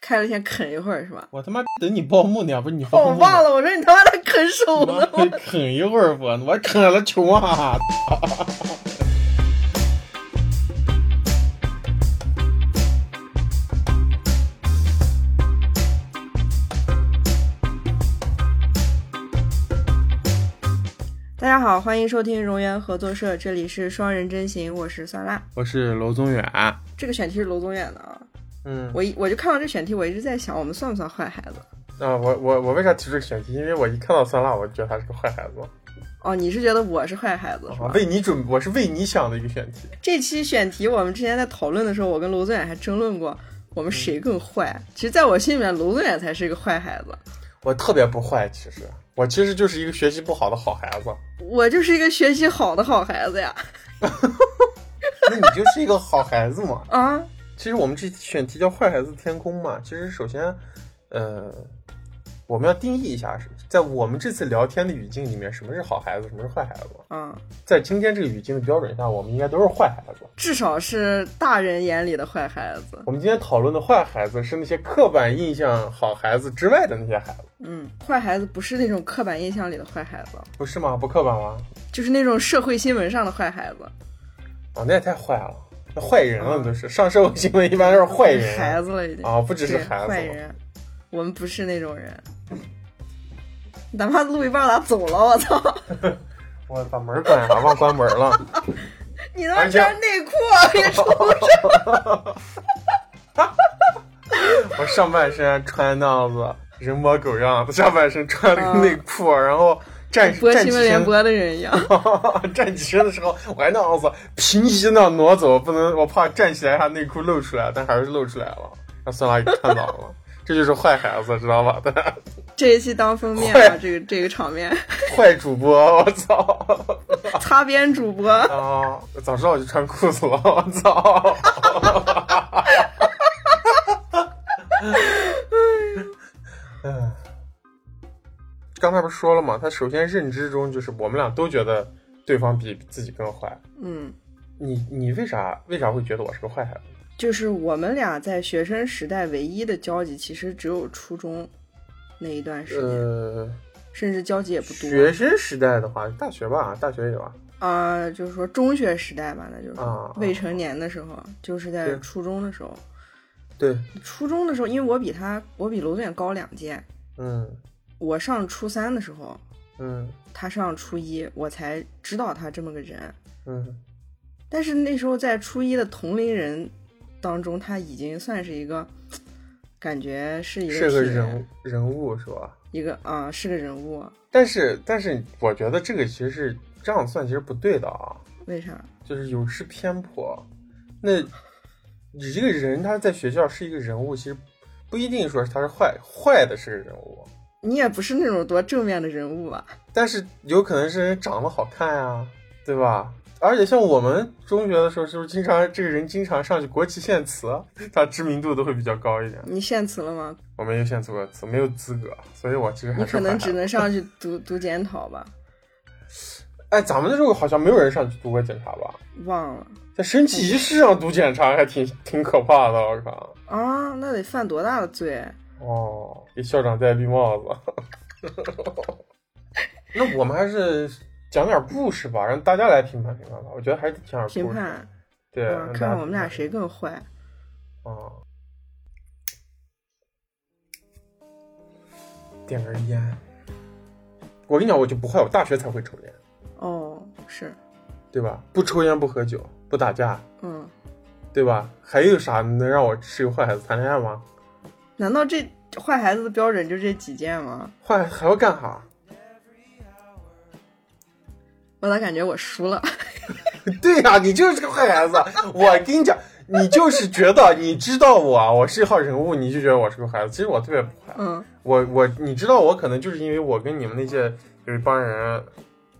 开了先啃一会儿是吧？我他妈等你报幕呢，不是你哦，报幕呢。我忘了，我说你他妈在啃手呢，我啃一会儿不？我啃了穷啊！大家好，欢迎收听荣源合作社，这里是双人真行，我是酸辣。我是娄宗远。这个选题是娄宗远的啊，嗯，我一我就看到这选题，我一直在想，我们算不算坏孩子？啊，我我我为啥提这个选题？因为我一看到酸辣，我就觉得他是个坏孩子。哦，你是觉得我是坏孩子是吧？为你准，我是为你想的一个选题。这期选题我们之前在讨论的时候，我跟卢尊远还争论过，我们谁更坏？其实，在我心里面，卢尊远才是一个坏孩子，我特别不坏，其实我其实就是一个学习不好的好孩子。我就是一个学习好的好孩子呀。那你就是一个好孩子嘛？啊，其实我们这选题叫“坏孩子天空”嘛。其实首先，呃，我们要定义一下，是在我们这次聊天的语境里面，什么是好孩子，什么是坏孩子。嗯，在今天这个语境的标准下，我们应该都是坏孩子。至少是大人眼里的坏孩子。我们今天讨论的坏孩子是那些刻板印象好孩子之外的那些孩子，嗯，坏孩子不是那种刻板印象里的坏孩子，不是吗？不刻板吗？就是那种社会新闻上的坏孩子。哦，那也太坏了，那坏人了都是。上社会新闻一般都是坏人，孩子了已经啊，不只是孩子。坏人，我们不是那种人。你他妈录一半咋走了？我操！我把门关上，忘关门了。你他妈穿内裤啊！给出 我上半身穿那样子人模狗样的，下半身穿了个内裤，然后站播站起身，新闻联播的人一样。站起身的时候我还那样子平移那挪走，不能我怕站起来他内裤露出来，但还是露出来了，让酸辣给看到了。这就是坏孩子，知道吧？这一期当封面啊，这个这个场面，坏主播，我操！擦边主播。啊，早知道我就穿裤子了，我操！嗯，刚才不是说了吗？他首先认知中就是我们俩都觉得对方比自己更坏。嗯，你你为啥为啥会觉得我是个坏孩子？就是我们俩在学生时代唯一的交集，其实只有初中那一段时间，呃，甚至交集也不多。学生时代的话，大学吧，大学有啊。啊、就是说中学时代吧，那就是啊未成年的时候，就是在初中的时候。对，初中的时候，因为我比他，我比娄子远高两届，嗯我上初三的时候，嗯他上初一，我才知道他这么个人。嗯但是那时候在初一的同龄人当中，他已经算是一个，感觉是一个是个人人物是吧？一个啊、是个人物。但是但是，我觉得这个其实是这样算，其实不对的啊。为啥？就是有失偏颇。那你这个人他在学校是一个人物，其实不一定说他是坏坏的是个人物，你也不是那种多正面的人物吧？但是有可能是人长得好看呀、对吧？而且像我们中学的时候，是不是经常这个人经常上去国旗献词，他知名度都会比较高一点。你献词了吗？我没有献词过词，没有资格，所以我其实还你可能只能上去 读读检讨吧？哎，咱们那时候好像没有人上去读过检查吧？忘了在升旗仪式上读检查还挺挺可怕的，我靠！啊，那得犯多大的罪？哦，给校长戴绿帽子。那我们还是讲点故事吧，让大家来评判评判吧。我觉得还是讲点故事。评判，对，看看我们俩谁更坏。判啊。点根烟。我跟你讲，我就不坏，我大学才会抽烟，哦，是，对吧？不抽烟，不喝酒，不打架，嗯，对吧？还有啥能让我是个坏孩子？谈恋爱吗？难道这坏孩子的标准就这几件吗？坏还要干啥？我咋感觉我输了？对呀、你就是个坏孩子。我跟你讲，你就是觉得你知道我，我是一号人物，你就觉得我是个孩子。其实我特别不坏。嗯，我我你知道我可能就是因为我跟你们那些有一帮人，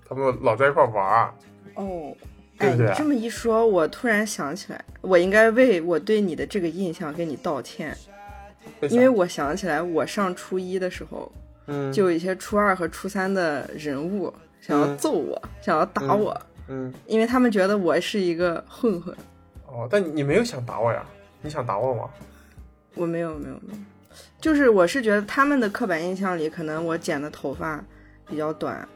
他们老在一块玩儿。哦，哎，对不对你这么一说，我突然想起来，我应该为我对你的这个印象跟你道歉，因为我想起来，我上初一的时候，嗯。就有一些初二和初三的人物想要嗯。揍我，想要打我，嗯。因为他们觉得我是一个混混。哦，但你没有想打我呀？你想打我吗？我没有没有没有，就是我是觉得他们的刻板印象里，可能我剪的头发比较短，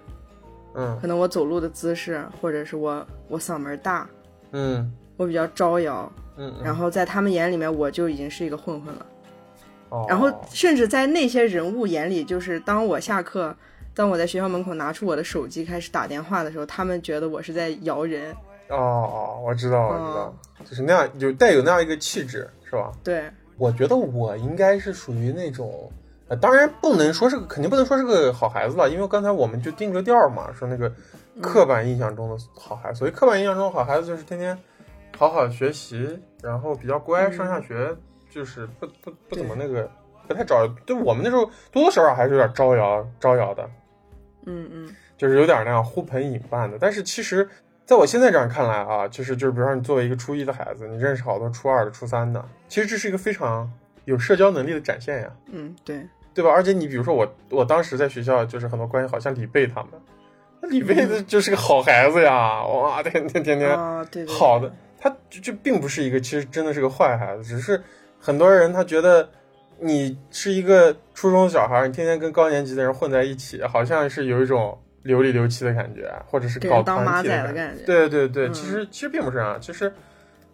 嗯。可能我走路的姿势，或者是我我嗓门大，嗯。我比较招摇，嗯，嗯。然后在他们眼里面我就已经是一个混混了。哦然后甚至在那些人物眼里，就是当我下课，当我在学校门口拿出我的手机开始打电话的时候，他们觉得我是在摇人。哦哦，我知道我知道哦，就是那样有带有那样一个气质，是吧？对，我觉得我应该是属于那种，呃，当然不能说是个，肯定不能说是个好孩子了，因为刚才我们就定个调儿嘛，说那个刻板印象中的好孩子。所以刻板印象中的好孩子，就是天天好好学习，然后比较乖，嗯上下学就是不不不怎么那个，不太招摇。对我们那时候多多少少还是有点招摇招摇的，嗯嗯就是有点那样呼朋引伴的。但是其实，在我现在这样看来啊，就是就是，比如说你作为一个初一的孩子，你认识好多初二的、初三的，其实这是一个非常有社交能力的展现呀，嗯，对，对吧？而且你比如说我，我当时在学校就是很多关系好，像李贝他们，那李贝的就是个好孩子呀，哇，天天天天好的，他就就并不是一个，其实真的是个坏孩子，只是很多人他觉得你是一个初中小孩，你天天跟高年级的人混在一起，好像是有一种流里流气的感觉，或者是搞团体的感觉。对对对，嗯其实其实并不是啊，其实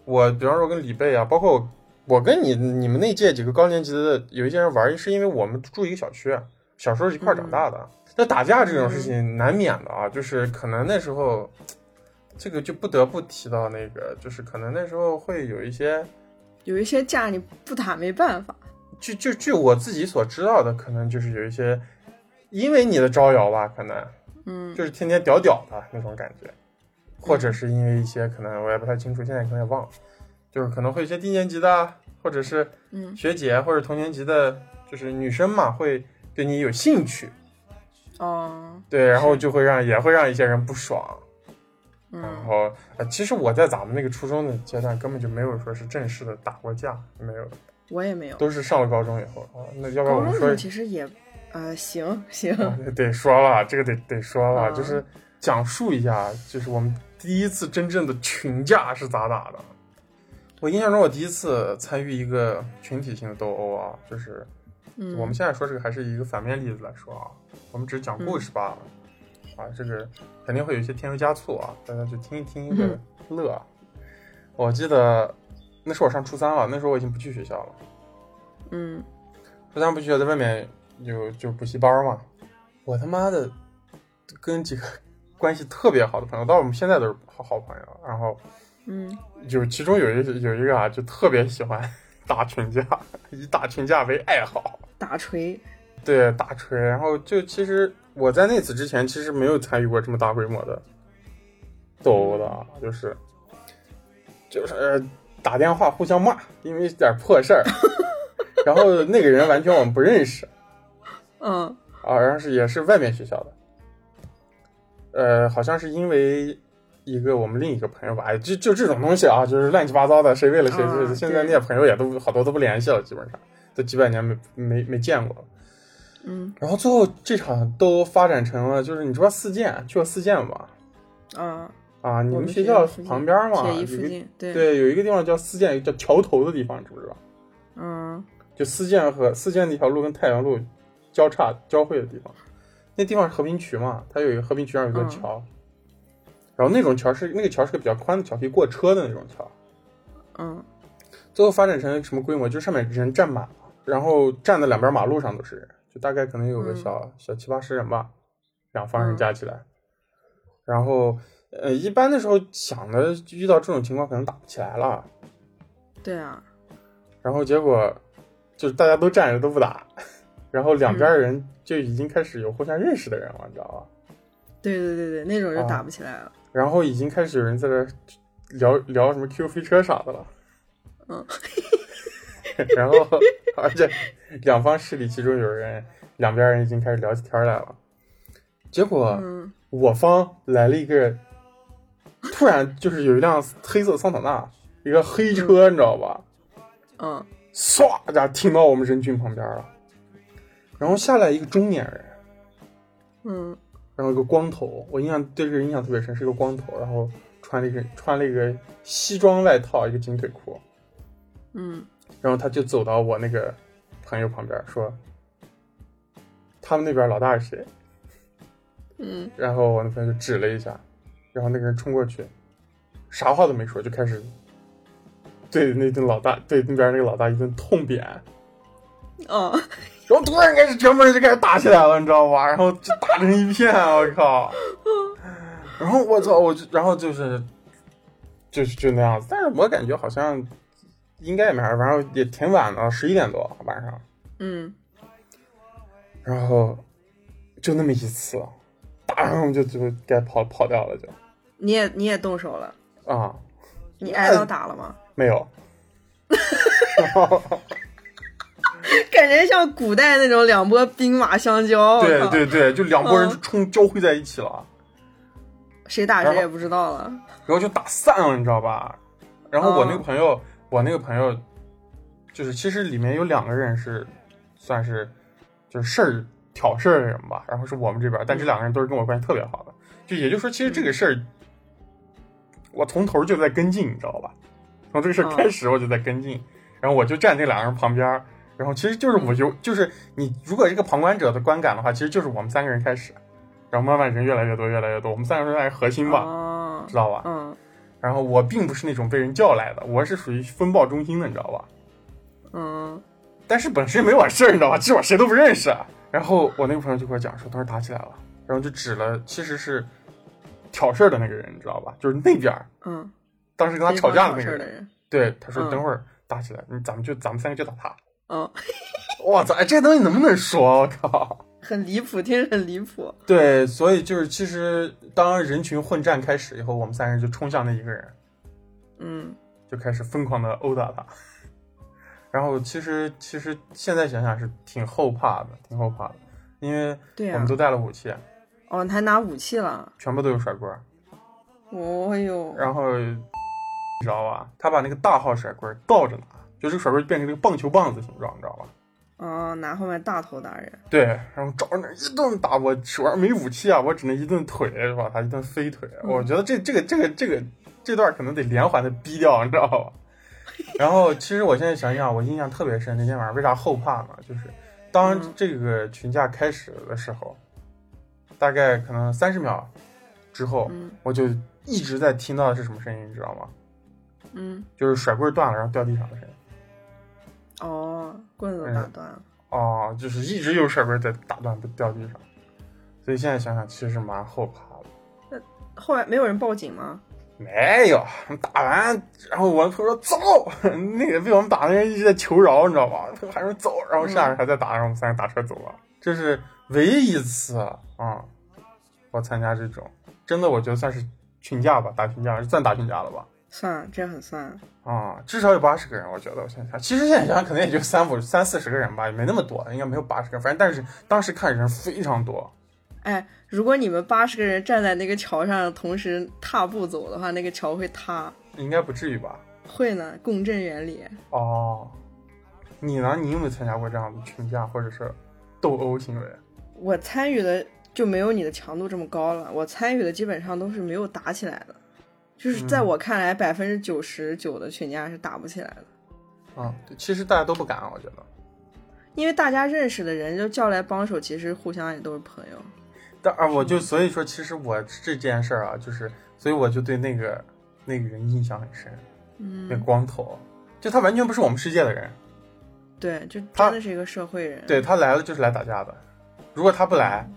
我比方说跟李贝啊，包括我我跟你你们那届几个高年级的有一些人玩，是因为我们住一个小区，小时候一块儿长大的。那打架这种事情难免的啊，就是可能那时候，这个就不得不提到那个，就是可能那时候会有一些，有一些架你不打没办法。就就据我自己所知道的，可能就是有一些，因为你的招摇吧，可能。嗯。就是天天屌屌的那种感觉，或者是因为一些可能我也不太清楚，现在可能也忘了，就是可能会一些低年级的，或者是嗯。学姐或者同年级的，就是女生嘛，会对你有兴趣，哦。对，然后就会让也会让一些人不爽，然嗯后呃，其实我在咱们那个初中的阶段根本就没有说是正式的打过架，没有，我也没有。都是上了高中以后啊。那要不然我们说候其实也，呃，行 行，啊得说了，这个得得说了，啊就是讲述一下，就是我们第一次真正的群架是咋打的。我印象中，我第一次参与一个群体性的斗殴啊，就是嗯，我们现在说这个还是一个反面例子来说啊，我们只是讲故事罢了。啊，这个肯定会有一些添油加醋啊，大家就听一听一个乐啊。我记得那时候我上初三了，那时候我已经不去学校了。嗯初三不去学校，在外面有就补习班嘛。我他妈的跟几个 关系特别好的朋友，到我们现在都是好好朋友。然后嗯有其中有一有一个啊，就特别喜欢 打群架，以打群架为爱好。打锤，对，大锤。然后就其实我在那次之前，其实没有参与过这么大规模的斗殴的啊，就是就是呃打电话互相骂，因为点破事儿。然后那个人完全我们不认识嗯啊，然后是也是外面学校的，呃，好像是因为一个我们另一个朋友吧，哎，就就这种东西啊，就是乱七八糟的，谁为了谁，啊就是现在那些朋友也都好多都不联系了，基本上都几百年没没没见过了。嗯。然后最后这场都发展成了，就是你知道四建去过四建吧？啊，啊，你们们学校旁边嘛，铁有一个一附近，对，对，有一个地方叫四建，叫桥头的地方，知不知道？嗯。就四建和四建那条路跟太阳路交叉交汇的地方，那地方是和平渠嘛，它有一个和平渠上有一座嗯。桥，然后那种桥是那个桥是个比较宽的桥，可以过车的那种桥。嗯。最后发展成什么规模？就上面人站满了，然后站在两边马路上都是人，就大概可能有个嗯小、小七八十人吧，两方人嗯加起来。然后，呃，一般的时候想的遇到这种情况可能打不起来了，对啊，然后结果就是大家都站着都不打，然后两边人就已经开始有互相认识的人了，你知道吧？对对对对，那种就啊打不起来了。然后已经开始有人在这聊聊什么 Q 飞车啥的了。嗯，然后而且两方势力其中有人，两边人已经开始聊起天来了。结果嗯。我方来了一个，突然就是有一辆黑色桑塔纳，一个黑车，你知道吧？嗯？唰一下停到我们人群旁边了，然后下来一个中年人，嗯。然后一个光头，我印象对这个印象特别深，是一个光头，然后穿了一个穿了一个西装外套，一个紧腿裤，嗯然后他就走到我那个朋友旁边说，他们那边老大是谁？嗯，然后我那朋友就指了一下，然后那个人冲过去，啥话都没说，就开始对那顿老大，对那边那个老大一顿痛扁。嗯，然后突然开始全部人就开始打起来了，你知道吧？然后就打成一片，我靠！然后我操，我就然后就是就是就那样子，但是我感觉好像应该也没啥，反正也挺晚的，十一点多晚上。嗯，然后就那么一次，打上我们就就该跑跑掉了，就你也你也动手了，啊你挨到打了吗？没有。感觉像古代那种两拨兵马相交。对对对，就两拨人就冲交汇在一起了，谁打谁也不知道了。然后就打散了，你知道吧？然后我那个哦朋友，我那个朋友，就是其实里面有两个人是算是就是事儿挑事儿的人吧，然后是我们这边，但这两个人都是跟我关系特别好的，就也就是说，其实这个事儿我从头就在跟进，你知道吧？从这个事儿哦开始我就在跟进，然后我就站这两个人旁边儿，然后其实就是我就就是你如果一个旁观者的观感的话，其实就是我们三个人开始，然后慢慢人越来越多，越来越多，我们三个人算是核心吧，哦，知道吧？嗯然后我并不是那种被人叫来的，我是属于风暴中心的，你知道吧？嗯但是本身没我事儿，你知道吧？其实我谁都不认识。啊然后我那个朋友就跟我讲说，当时打起来了，然后就指了，其实是挑事儿的那个人，你知道吧？就是那边儿嗯，当时跟他吵架的那个人。人。对，他说嗯等会儿打起来，你咱们就咱们三个就打他。嗯，我操，哎，这东西能不能说？我靠！很离谱，听着很离谱。对，所以就是其实当人群混战开始以后，我们三个人就冲向那一个人，嗯就开始疯狂的殴打他。然后其实其实现在想想是挺后怕的，挺后怕的，因为对我们都带了武器，哦，他还拿武器了。全部都有甩棍儿。哦哟，然后你知道吧？他把那个大号甩棍倒着拿，就这个甩棍变成这个棒球棒子形状，你知道吧？哦，拿后面大头打人。对，然后找着那一顿打，我手上没武器啊，我只能一顿腿把他一顿飞腿。嗯我觉得这这个这个这个这段可能得连环的逼掉，你知道吧？然后其实我现在想想，我印象特别深，那天晚上为啥后怕呢？就是当嗯这个群架开始的时候，大概可能三十秒之后，嗯我就一直在听到的是什么声音，你知道吗？嗯，就是甩棍断了，然后掉地上的声音。哦，棍子都打断了。哦，就是一直有甩棍儿在打断，不掉地上。所以现在想想，其实蛮后怕的。那后来没有人报警吗？没有，打完，然后我朋友说走，那个被我们打的人一直在求饶，你知道吧？朋友喊说走，然后下面还在打，然后我们三个打车走了。这是唯一一次啊、我参加这种，真的我觉得算是群架吧，打群架算打群架了吧？算，这很算。啊、至少有八十个人，我觉得我现在想，其实现在想想可能也就三五三四十个人吧，也没那么多，应该没有八十个，反正但是当时看人非常多。哎，如果你们八十个人站在那个桥上，同时踏步走的话，那个桥会塌。应该不至于吧？会呢，共振原理。哦，你呢？你有没有参加过这样的群架或者是斗殴行为？我参与的就没有你的强度这么高了，我参与的基本上都是没有打起来的，就是在嗯我看来，百分之九十九的群架是打不起来的，啊、对，其实大家都不敢，我觉得。因为大家认识的人就叫来帮手，其实互相也都是朋友。但啊，我就所以说，其实我这件事儿啊，就是，所以我就对那个那个人印象很深，嗯那嗯，光头，就他完全不是我们世界的人，对，就真的是一个社会人。对他来了就是来打架的，如果他不来，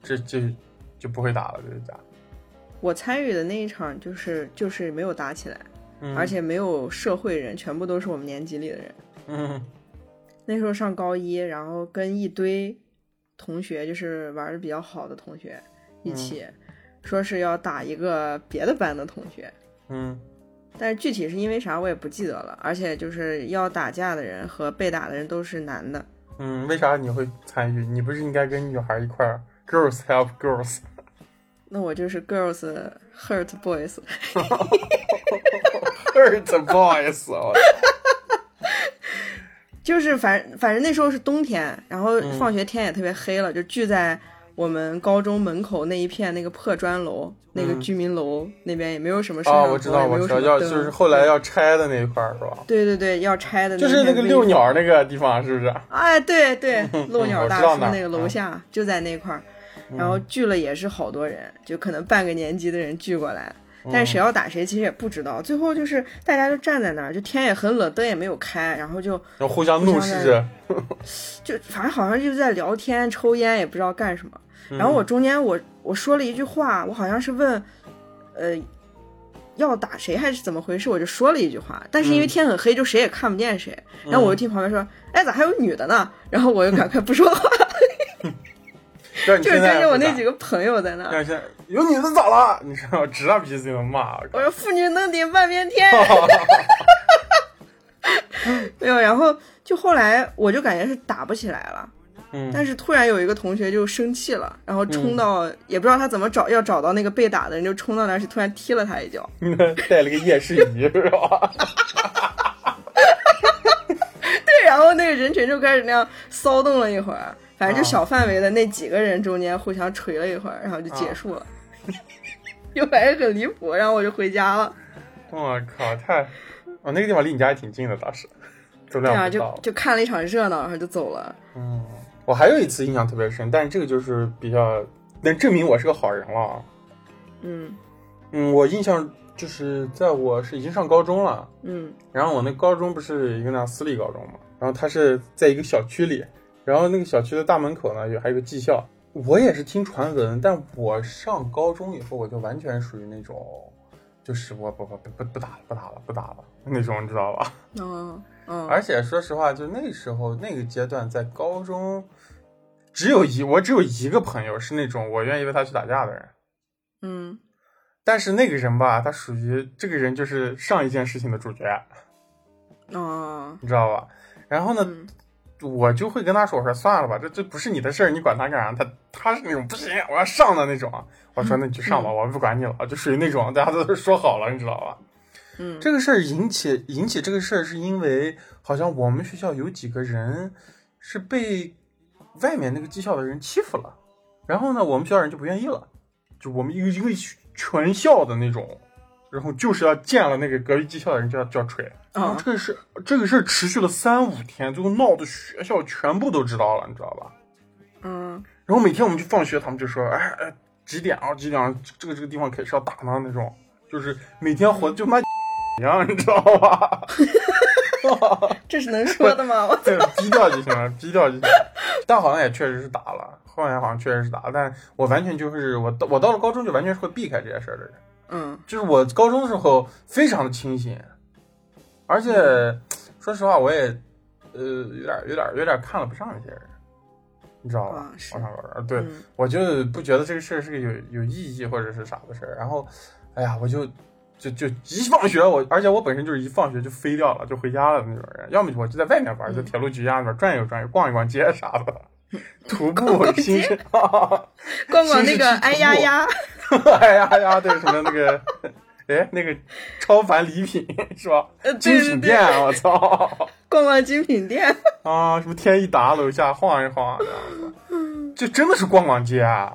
这就就不会打了这个架。我参与的那一场就是就是没有打起来，嗯，而且没有社会人，全部都是我们年级里的人。嗯那时候上高一，然后跟一堆同学，就是玩的比较好的同学一起，说是要打一个别的班的同学，嗯但是具体是因为啥我也不记得了。而且就是要打架的人和被打的人都是男的，嗯，为啥你会参与？你不是应该跟女孩一块儿 girls help girls？那我就是 girls hurt boys。hurt boys，我 就是反反正那时候是冬天，然后嗯放学天也特别黑了，就聚在我们高中门口那一片那个破砖楼，那个嗯居民楼那边也没有什么摄像啊，头，我知道，我知道，就是后来要拆的那一块儿是吧？对对对，要拆的就是那个遛鸟那个地方，是不是？哎，对对，漏嗯鸟大叔那个楼嗯下就在那块儿，然后聚了也是好多人，就可能半个年级的人聚过来，但是谁要打谁其实也不知道。最后就是大家就站在那儿，就天也很冷，灯也没有开，然后就然后互相怒视着，就反正好像就是在聊天、抽烟，也不知道干什么。嗯然后我中间我我说了一句话，我好像是问，呃。要打谁还是怎么回事？我就说了一句话，但是因为嗯天很黑，就谁也看不见谁。然后我就听旁边说：“哎，咋还有女的呢？”然后我就赶快不说话，就是现在不打跟着我那几个朋友在那但是现在有女的咋了？你知道，指着鼻子就能骂。我说妇女能顶半边天，没有。然后就后来我就感觉是打不起来了，嗯，但是突然有一个同学就生气了，然后冲到、也不知道他怎么找要找到那个被打的人，就冲到那儿去，突然踢了他一脚。带了个夜视仪是吧？对，然后那个人群就开始那样骚动了一会儿，反正就啊小范围的那几个人中间互相锤了一会儿，然后就结束了。又反正很离谱，然后我就回家了。我靠，太……哦，那个地方离你家也挺近的，倒是，周对啊，就。就看了一场热闹，然后就走了。嗯，我还有一次印象特别深，但是这个就是比较能证明我是个好人了啊。嗯嗯，我印象就是在我是已经上高中了，嗯然后我那高中不是一个那私立高中嘛，然后它是在一个小区里，然后那个小区的大门口呢有还有个技校。我也是听传闻，但我上高中以后，我就完全属于那种，就是我不不不不不打了，不打了，不打了那种，你知道吧？嗯嗯，而且说实话，就那时候那个阶段，在高中，只有一我只有一个朋友是那种我愿意为他去打架的人，嗯但是那个人吧，他属于这个人就是上一件事情的主角，嗯，你知道吧？然后呢，嗯我就会跟他说：“我说算了吧，这这不是你的事儿，你管他干啥？”他他是那种不行，我要上的那种。我说那你就上吧，我不管你了，就属于那种大家都说好了，你知道吧？嗯这个事儿引起引起这个事儿，是因为好像我们学校有几个人是被外面那个技校的人欺负了，然后呢，我们学校人就不愿意了，就我们一个一个全校的那种，然后就是要见了那个隔壁技校的人就要就要锤。然后啊这个事这个事持续了三五天，最后闹的学校全部都知道了，你知道吧？嗯然后每天我们去放学，他们就说：“哎哎，几点啊？几点啊？这个这个地方可是要打呢那种，就是每天活的就妈一样，你知道吧？这是能说的吗？我对，低调就行了，低调就行了。但好像也确实是打了，后来好像确实是打了，但我完全就是我到我到了高中就完全是会避开这些事儿的人。嗯就是我高中的时候非常的清醒，而且说实话，我也呃有点有点有点看了不上那些人，你知道吧？啊是我上高中，对、嗯我就不觉得这个事儿是个有有意义或者是啥的事儿。然后，哎呀，我就就就一放学我，而且我本身就是一放学就飞掉了，就回家了那种人。要么我就在外面玩，嗯在铁路局家那边转悠转悠，逛一逛街啥的。徒步逛新街生，逛逛那个哎呀呀，哎呀呀，对什么那个，哎，那个超凡礼品是吧？呃精品店，我操 逛逛精品店，啊！什么天一达楼下晃一晃，就真的是逛逛街啊。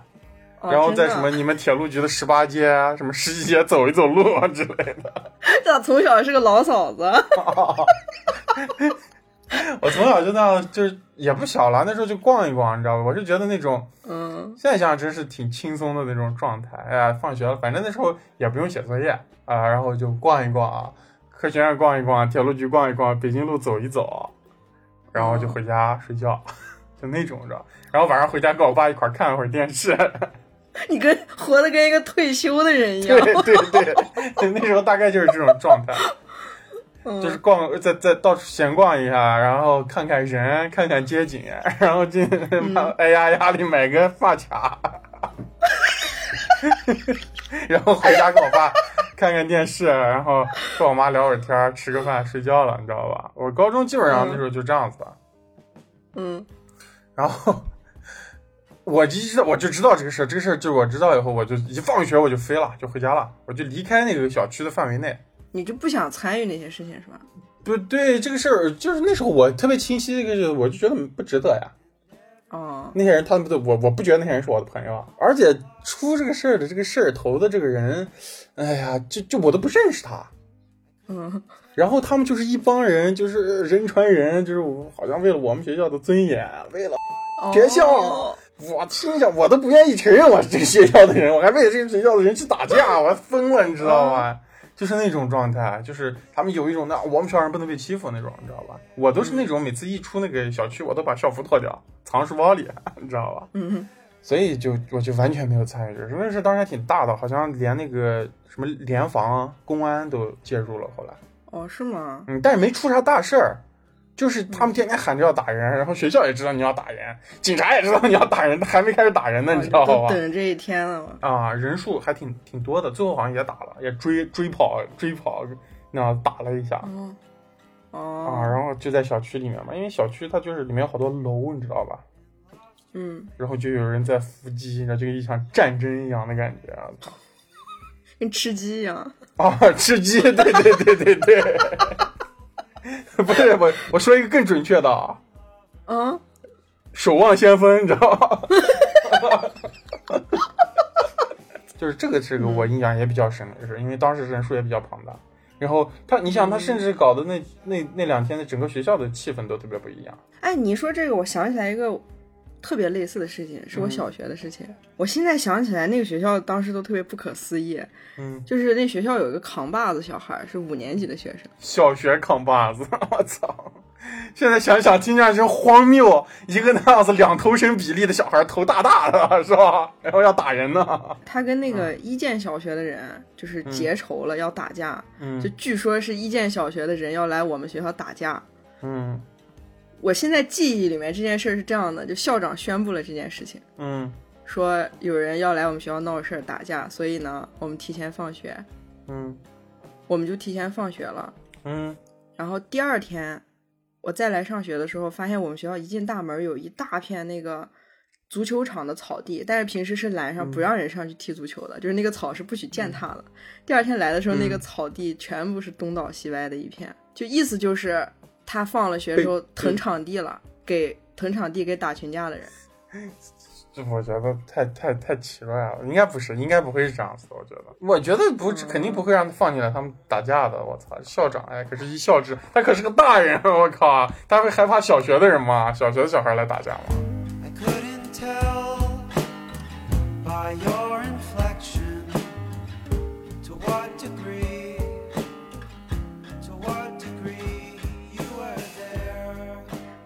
哦然后在什么你们铁路局的十八街啊，什么十一街走一走路啊之类的。这 咋从小是个老嫂子？我从小就那样，就是也不小了，那时候就逛一逛，你知道吧？我就觉得那种嗯现在想想真是挺轻松的那种状态。哎呀，放学了，反正那时候也不用写作业啊，然后就逛一逛啊，科学院逛一逛，铁路局逛一逛，北京路走一走，然后就回家睡觉，就那种着。然后晚上回家跟我爸一块儿看了会儿电视。你跟活的跟一个退休的人一样对，对对，那时候大概就是这种状态。嗯。就是逛，在在到处闲逛一下，然后看看人，看看街景，然后进哎呀呀里买个发卡，然后回家跟我爸看看电视，然后跟我妈聊会儿天，吃个饭，睡觉了，你知道吧？我高中基本上那时候就这样子的，嗯。然后我就知道我就知道这个事儿，这个事儿就我知道以后，我就一放学我就飞了，就回家了，我就离开那个小区的范围内。你就不想参与那些事情是吧？不对，这个事儿就是那时候我特别清晰，这个我就觉得不值得呀。哦，那些人他们不我我不觉得那些人是我的朋友啊，而且出这个事儿的这个事儿头的这个人，哎呀，就就我都不认识他。嗯，然后他们就是一帮人，就是人传人，就是好像为了我们学校的尊严，为了学校，哦我心想我都不愿意承认我是这个学校的人，我还为了这个学校的人去打架，我还疯了，你知道吗？就是那种状态，就是他们有一种那我们学校人不能被欺负那种，你知道吧？我都是那种每次一出那个小区，我都把校服脱掉，藏书包里，你知道吧？嗯，所以就我就完全没有参与这，因为是当时还挺大的，好像连那个什么联防、公安都介入了。后来，哦，是吗？嗯，但是没出啥大事儿，就是他们天天喊着要打人，然后学校也知道你要打人，警察也知道你要打人，还没开始打人呢，你知道都吧？等着这一天了嘛。啊，人数还挺挺多的，最后好像也打了，也追追跑追跑那样打了一下。哦，啊，哦，然后就在小区里面嘛，因为小区它就是里面有好多楼，你知道吧？嗯，然后就有人在伏击，然后就一场战争一样的感觉啊！跟吃鸡一样。啊，吃鸡，对对对对对，不是我我说一个更准确的啊，嗯，守望先锋，你知道吗？就是这个这个我印象也比较深的，就是因为当时人数也比较庞大，然后他，你想他甚至搞的那那那两天的整个学校的气氛都特别不一样。哎，你说这个，我想起来一个特别类似的事情，是我小学的事情。我现在想起来，那个学校当时都特别不可思议，嗯，就是那学校有一个扛把子小孩，是五年级的学生。小学扛把子，我操！现在想想，听上去荒谬。一个那样子两头身比例的小孩，头大大的，是吧？然后要打人呢。他跟那个一建小学的人就是结仇了，要打架。嗯就据说是一建小学的人要来我们学校打架。嗯我现在记忆里面这件事儿是这样的，就校长宣布了这件事情，嗯。说有人要来我们学校闹事儿打架，所以呢，我们提前放学，嗯。我们就提前放学了。嗯。然后第二天我再来上学的时候，发现我们学校一进大门有一大片那个足球场的草地，但是平时是拦上不让人上去踢足球的，就是那个草是不许践踏的。第二天来的时候，那个草地全部是东倒西歪的一片，就意思就是他放了学之后腾场地了，给腾场地给打群架的人。这我觉得太太太奇怪了，应该不是，应该不会是这样子的。我觉得，我觉得不，肯定不会让他放进来他们打架的。我操，校长哎，可是一校之，他可是个大人，我靠，他会害怕小学的人吗？小学的小孩来打架吗？I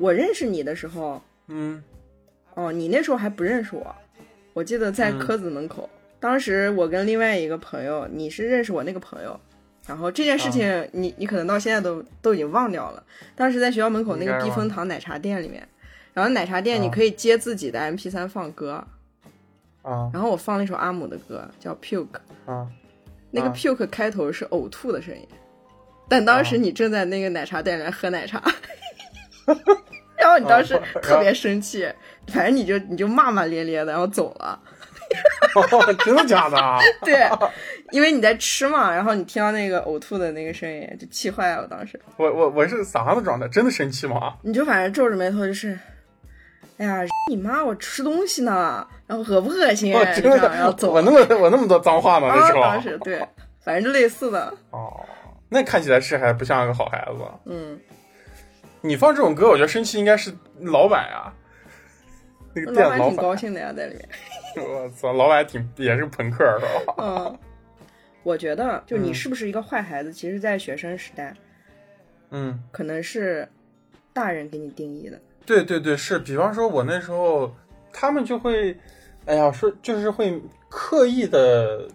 我认识你的时候，嗯。哦，你那时候还不认识我，我记得在嗯。科子门口，当时我跟另外一个朋友，你是认识我那个朋友，然后这件事情啊你、你可能到现在都都已经忘掉了。当时在学校门口那个避风塘奶茶店里面，然后奶茶店啊你可以接自己的 MP 三放歌，啊然后我放了一首阿姆的歌叫 Puke，啊那个啊 Puke 开头是呕吐的声音，但当时啊你正在那个奶茶店里面喝奶茶。然后你当时啊特别生气，反正你就你就骂骂咧咧的，然后走了。哦，真的假的啊？对，因为你在吃嘛，然后你听到那个呕吐的那个声音，就气坏了。我当时我我我是啥样的状态？真的生气吗？你就反正皱着眉头，就是，哎呀，你妈，我吃东西呢，然后恶不恶心？真的样然后走我那么我那么多脏话吗，那啊，时候。当时对，反正就类似的，哦，那看起来是还不像个好孩子。嗯，你放这种歌，我觉得生气应该是老板啊，那个老板挺店老板。高兴的呀，在里面。我操，老板挺也是朋克是吧？嗯，我觉得就你嗯是不是一个坏孩子，其实，在学生时代，嗯，可能是大人给你定义的。对对对，是。比方说，我那时候他们就会，哎呀，说就是会刻意的，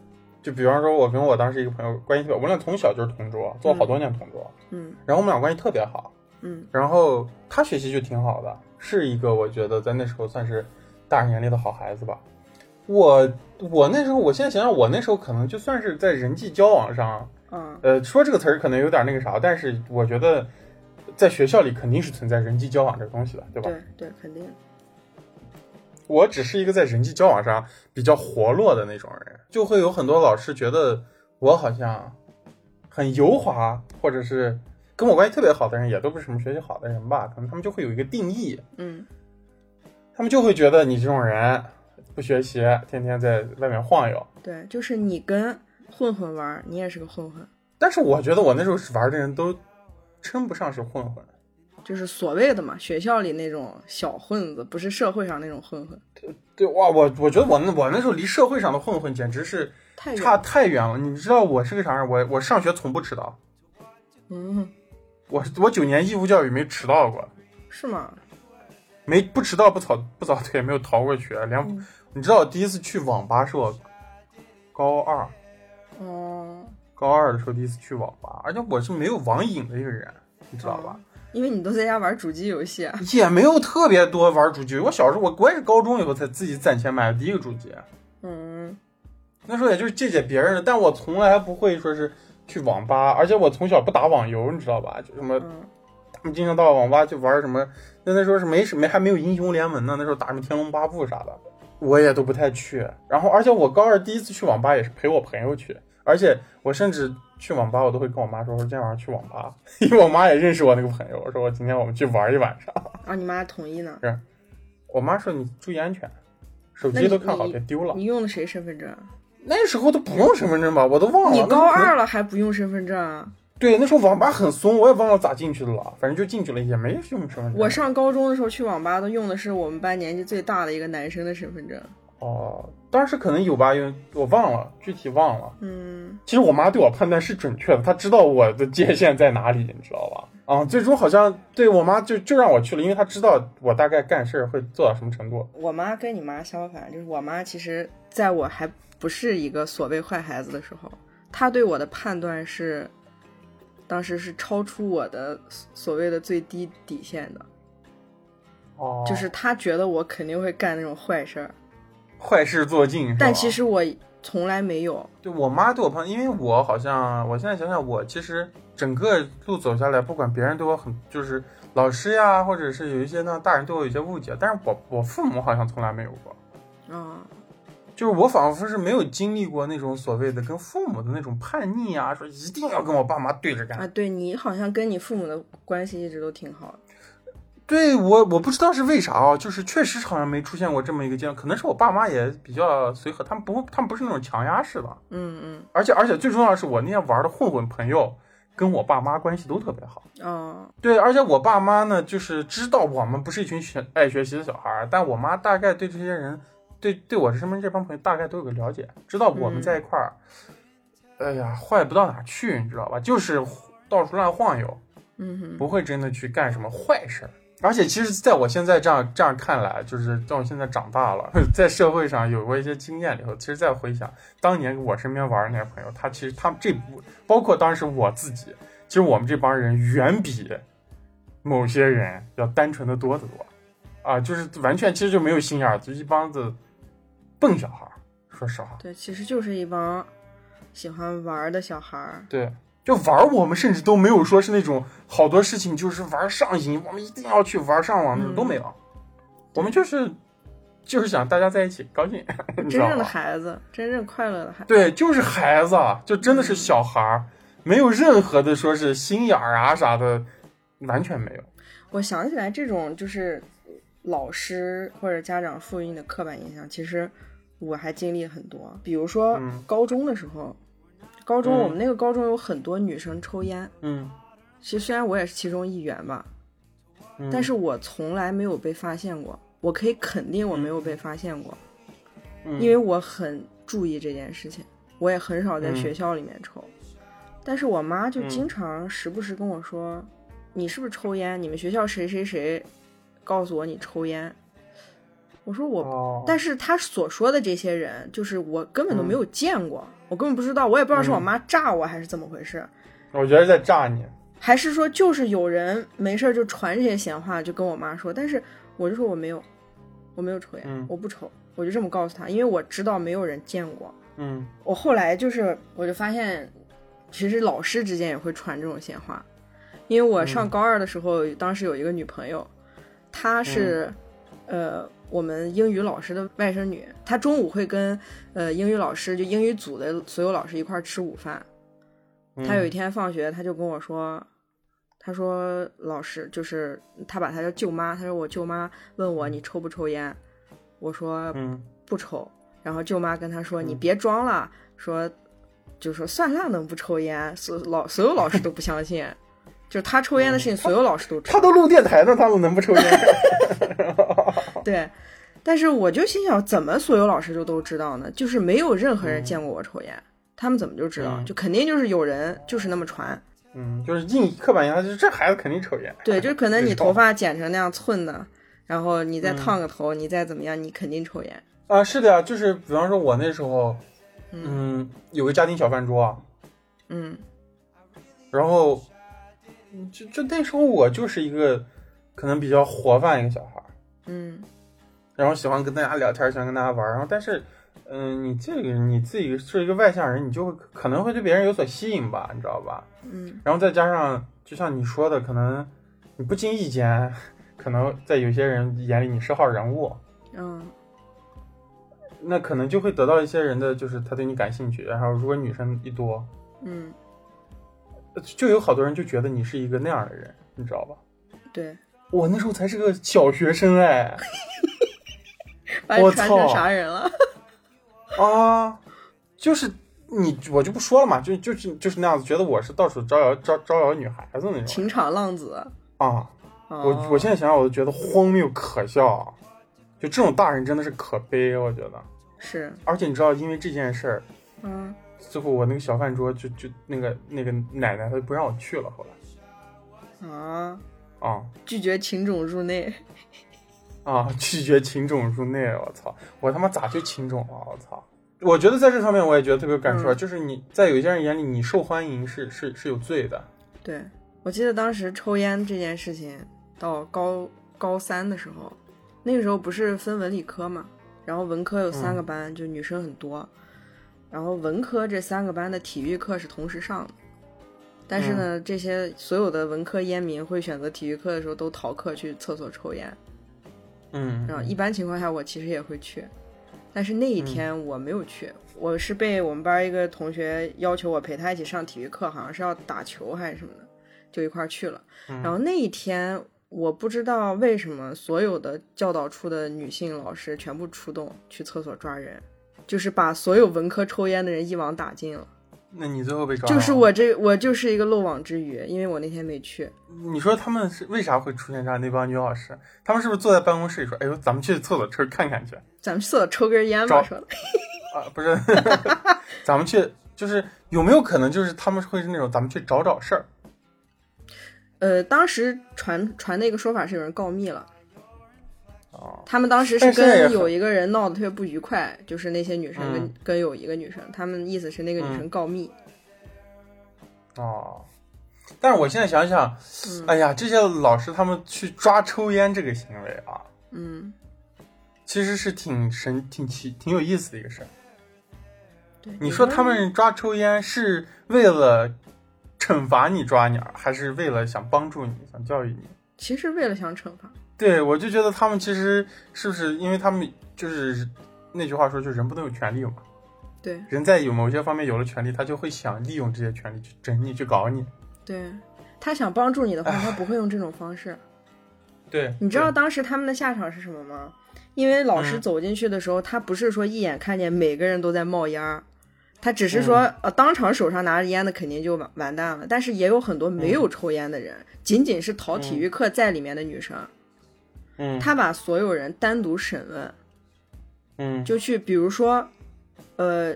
就比方说，我跟我当时一个朋友关系特别，我们俩从小就是同桌，做了好多年同桌，嗯然后我们俩关系特别好。嗯然后他学习就挺好的，是一个我觉得在那时候算是大人眼里的好孩子吧。我我那时候，我现在想想，我那时候可能就算是在人际交往上，嗯呃，说这个词儿可能有点那个啥，但是我觉得在学校里肯定是存在人际交往这个东西的，对吧？对对，肯定。我只是一个在人际交往上比较活络的那种人，就会有很多老师觉得我好像很油滑，或者是跟我关系特别好的人，也都不是什么学习好的人吧，可能他们就会有一个定义，嗯他们就会觉得你这种人不学习，天天在外面晃悠。对，就是你跟混混玩，你也是个混混，但是我觉得我那时候玩的人都称不上是混混，就是所谓的嘛，学校里那种小混子，不是社会上那种混混，对对哇，我我觉得我那我那时候离社会上的混混简直是差太远了。太远了。你知道我是个啥人？我我上学从不迟到，嗯，我我九年义务教育没迟到过，是吗？没不迟到不早不早退，没有逃过学。连、嗯你知道我第一次去网吧是我高二，嗯，高二的时候第一次去网吧，而且我是没有网瘾的一个人，你知道吧？因为你都在家玩主机游戏啊。也没有特别多玩主机。我小时候我我也是高中以后才自己攒钱买的第一个主机，嗯，那时候也就是借借别人的，但我从来不会说是去网吧，而且我从小不打网游，你知道吧？就什么嗯，他们经常到网吧去玩什么，那那时候是没什没还没有英雄联盟呢，那时候打什么天龙八部啥的，我也都不太去。然后而且我高二第一次去网吧也是陪我朋友去，而且我甚至去网吧我都会跟我妈说，我说今天晚上去网吧，因为我妈也认识我那个朋友，我说我今天我们去玩一晚上。啊，你妈同意呢？是 我妈说你注意安全，手机都看好别丢了。你用的谁身份证啊？那时候都不用身份证吧，我都忘了。你高二了还不用身份证啊？对，那时候网吧很松，我也忘了咋进去的了，反正就进去了，也没用身份证。我上高中的时候去网吧都用的是我们班年纪最大的一个男生的身份证。哦，当时可能有吧，因为我忘了，具体忘了。嗯，其实我妈对我判断是准确的，她知道我的界限在哪里，你知道吧？啊，最终好像对我妈就就让我去了，因为她知道我大概干事儿会做到什么程度。我妈跟你妈相反，就是我妈其实在我还不是一个所谓坏孩子的时候，他对我的判断是，当时是超出我的所谓的最低底线的，哦，就是他觉得我肯定会干那种坏事儿，坏事做尽。但其实我从来没有。对我妈对我判，因为我好像，我现在想想，我其实整个路走下来，不管别人对我很，就是老师呀，或者是有一些呢大人对我有一些误解，但是我我父母好像从来没有过，啊、就是我仿佛是没有经历过那种所谓的跟父母的那种叛逆啊，说一定要跟我爸妈对着干。啊，对你好像跟你父母的关系一直都挺好的。对我我不知道是为啥啊，就是确实好像没出现过这么一个阶段，可能是我爸妈也比较随和，他们不他们不是那种强压式的，嗯嗯，而且而且最重要的是我那些玩的混混朋友跟我爸妈关系都特别好。嗯，对，而且我爸妈呢，就是知道我们不是一群学爱学习的小孩儿，但我妈大概对这些人，对对我身边这帮朋友大概都有个了解，知道我们在一块儿，哎呀，坏不到哪去，你知道吧？就是到处乱晃悠，嗯哼，不会真的去干什么坏事儿。而且其实，在我现在这样这样看来，就是在我现在长大了，在社会上有过一些经验以后，其实再回想当年我身边玩的那些朋友，他其实他们这部包括当时我自己，其实我们这帮人远比某些人要单纯的多得多，啊，就是完全其实就没有心眼儿，就一帮子笨小孩儿。说实话，对，其实就是一帮喜欢玩儿的小孩儿。对，就玩儿我们甚至都没有说是那种好多事情就是玩儿上瘾，我们一定要去玩儿上网那种、嗯都没有，我们就是就是想大家在一起高兴，真正的？孩子，真正快乐的孩子。对，就是孩子，啊就真的是小孩儿，没有任何的说是心眼儿啊啥的，完全没有。我想起来，这种就是老师或者家长赋予你的刻板印象，其实我还经历很多。比如说嗯高中的时候，高中嗯我们那个高中有很多女生抽烟，嗯，其实虽然我也是其中一员吧，嗯但是我从来没有被发现过。我可以肯定我没有被发现过，嗯因为我很注意这件事情，我也很少在嗯学校里面抽。但是我妈就嗯经常时不时跟我说：“你是不是抽烟？你们学校谁谁谁告诉我你抽烟。”我说我，哦，但是他所说的这些人，就是我根本都嗯。没有见过，我根本不知道，我也不知道是我嗯。妈炸我还是怎么回事。我觉得在炸你。还是说就是有人没事就传这些闲话，就跟我妈说，但是我就说我没有，我没有抽烟，嗯。我不抽，我就这么告诉他，因为我知道没有人见过。嗯。我后来就是我就发现，其实老师之间也会传这种闲话，因为我上嗯。高二的时候，当时有一个女朋友，她是、呃我们英语老师的外甥女，她中午会跟呃英语老师就英语组的所有老师一块儿吃午饭。她，有一天放学，她就跟我说，他他说老师就是她把她叫舅妈，她说我舅妈问我你抽不抽烟，我说嗯不抽，然后舅妈跟她说你别装了，说就说算烂能不抽烟，所老所有老师都不相信，就他抽烟的事情，所有老师都知道。他都录电台呢，他都能不抽烟？对，但是我就心想，怎么所有老师就都知道呢？就是没有任何人嗯见过我抽烟，他们怎么就知道？嗯就肯定就是有人就是那么传。嗯，就是印刻板印象，就是这孩子肯定抽烟。对，就是可能你 头发剪成那样寸的，然后你再嗯烫个头，你再怎么样，你肯定抽烟。啊，是的呀，就是比方说，我那时候，嗯，有个家庭小饭桌啊，嗯然后，嗯就就那时候我就是一个可能比较活泛一个小孩儿，嗯然后喜欢跟大家聊天，喜欢跟大家玩儿，然后但是，嗯、你这个你自己是一个外向人，你就会可能会对别人有所吸引吧，你知道吧？嗯然后再加上，就像你说的，可能你不经意间，可能在有些人眼里你是号人物，嗯那可能就会得到一些人的就是他对你感兴趣，然后如果女生一多，嗯，就有好多人就觉得你是一个那样的人，你知道吧？对，我那时候才是个小学生哎，把你我传成操啥人了？啊，就是你我就不说了嘛，就就是就是那样子，觉得我是到处招摇招招摇女孩子那种情场浪子。啊。我哦我现在想想，我都觉得荒谬可笑，就这种大人真的是可悲，我觉得。是而且你知道，因为这件事儿，嗯最后我那个小饭桌就就那个那个奶奶她就不让我去了，后来啊，啊拒绝情种入内。啊，拒绝情种入内，我操，我他妈咋就情种了，我操！我觉得在这上面我也觉得特别有感触啊，嗯。就是你在有一些人眼里，你受欢迎是是是有罪的。对，我记得当时抽烟这件事情，到高高三的时候，那个时候不是分文理科嘛，然后文科有三个班，就女生很多，然后文科这三个班的体育课是同时上的，但是呢，这些所有的文科烟民会选择体育课的时候都逃课去厕所抽烟，嗯，然后一般情况下我其实也会去，但是那一天我没有去，我是被我们班一个同学要求我陪他一起上体育课，好像是要打球还是什么的，就一块儿去了。然后那一天我不知道为什么所有的教导处的女性老师全部出动去厕所抓人，就是把所有文科抽烟的人一网打尽了。那你最后被抓了就是我这我就是一个漏网之鱼，因为我那天没去。你说他们是为啥会出现这样那帮女老师？他们是不是坐在办公室里说：“哎呦，咱们去厕所抽看看去咱们去厕所抽根烟吧，说的。啊？”不是，咱们去，就是有没有可能就是他们会是那种咱们去找找事儿呃，当时传传的一个说法是有人告密了。啊？他们当时是跟有一个人闹得特别不愉快，就是那些女生跟、嗯跟有一个女生，他们意思是那个女生告密。哦，但是我现在想想，嗯哎呀，这些老师他们去抓抽烟这个行为啊，嗯，其实是挺神、挺奇、挺有意思的一个事儿。对。你说他们抓抽烟是为了惩罚你抓鸟，还是为了想帮助你、想教育你？其实为了想惩罚，对我就觉得他们其实是不是因为他们就是那句话说，就人不能有权利嘛。对人在有某些方面有了权利，他就会想利用这些权利去整你、去搞你。对，他想帮助你的话，他不会用这种方式。对，你知道当时他们的下场是什么吗？因为老师嗯走进去的时候，他不是说一眼看见每个人都在冒烟儿，他只是说、嗯呃，当场手上拿着烟的肯定就完完蛋了。但是也有很多没有抽烟的人，仅仅是逃体育课在里面的女生，嗯，他把所有人单独审问，嗯，就去比如说，呃，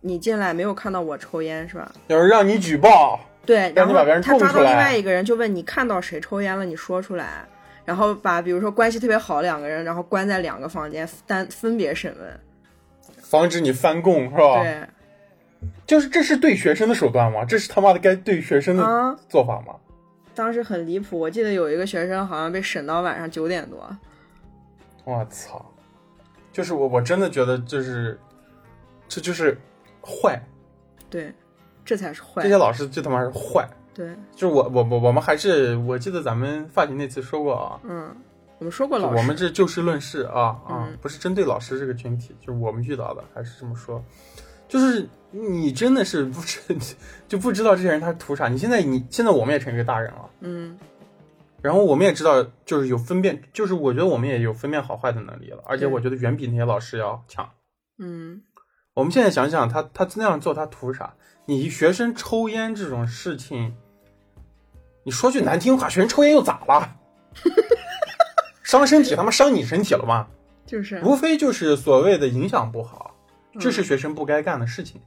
你进来没有看到我抽烟是吧？就是让你举报，对，然后让你把别人他抓到另外一个人，就问你看到谁抽烟了，你说出来。然后把比如说关系特别好两个人，然后关在两个房间单分别审问。防止你翻供是吧？，对就是这是对学生的手段吗？这是他妈的该对学生的啊，做法吗？当时很离谱，我记得有一个学生好像被审到晚上九点多。我操！就是我，我真的觉得就是，这就是坏，对，这才是坏这。些老师最他妈是坏。对，就是我我我我们还是我记得咱们发型那次说过啊，嗯，我们说过就老师，我们这就事论事啊啊嗯，不是针对老师这个群体，就是我们遇到的，还是这么说。就是你真的是不知 就不知道这些人他图啥。你现在你现在我们也成一个大人了，嗯然后我们也知道就是有分辨，就是我觉得我们也有分辨好坏的能力了，而且我觉得远比那些老师要强。嗯我们现在想想，他他那样做他图啥？你学生抽烟这种事情，你说句难听话，学生抽烟又咋了？伤身体，他妈伤你身体了吗？就是无非就是所谓的影响不好，这是嗯学生不该干的事情，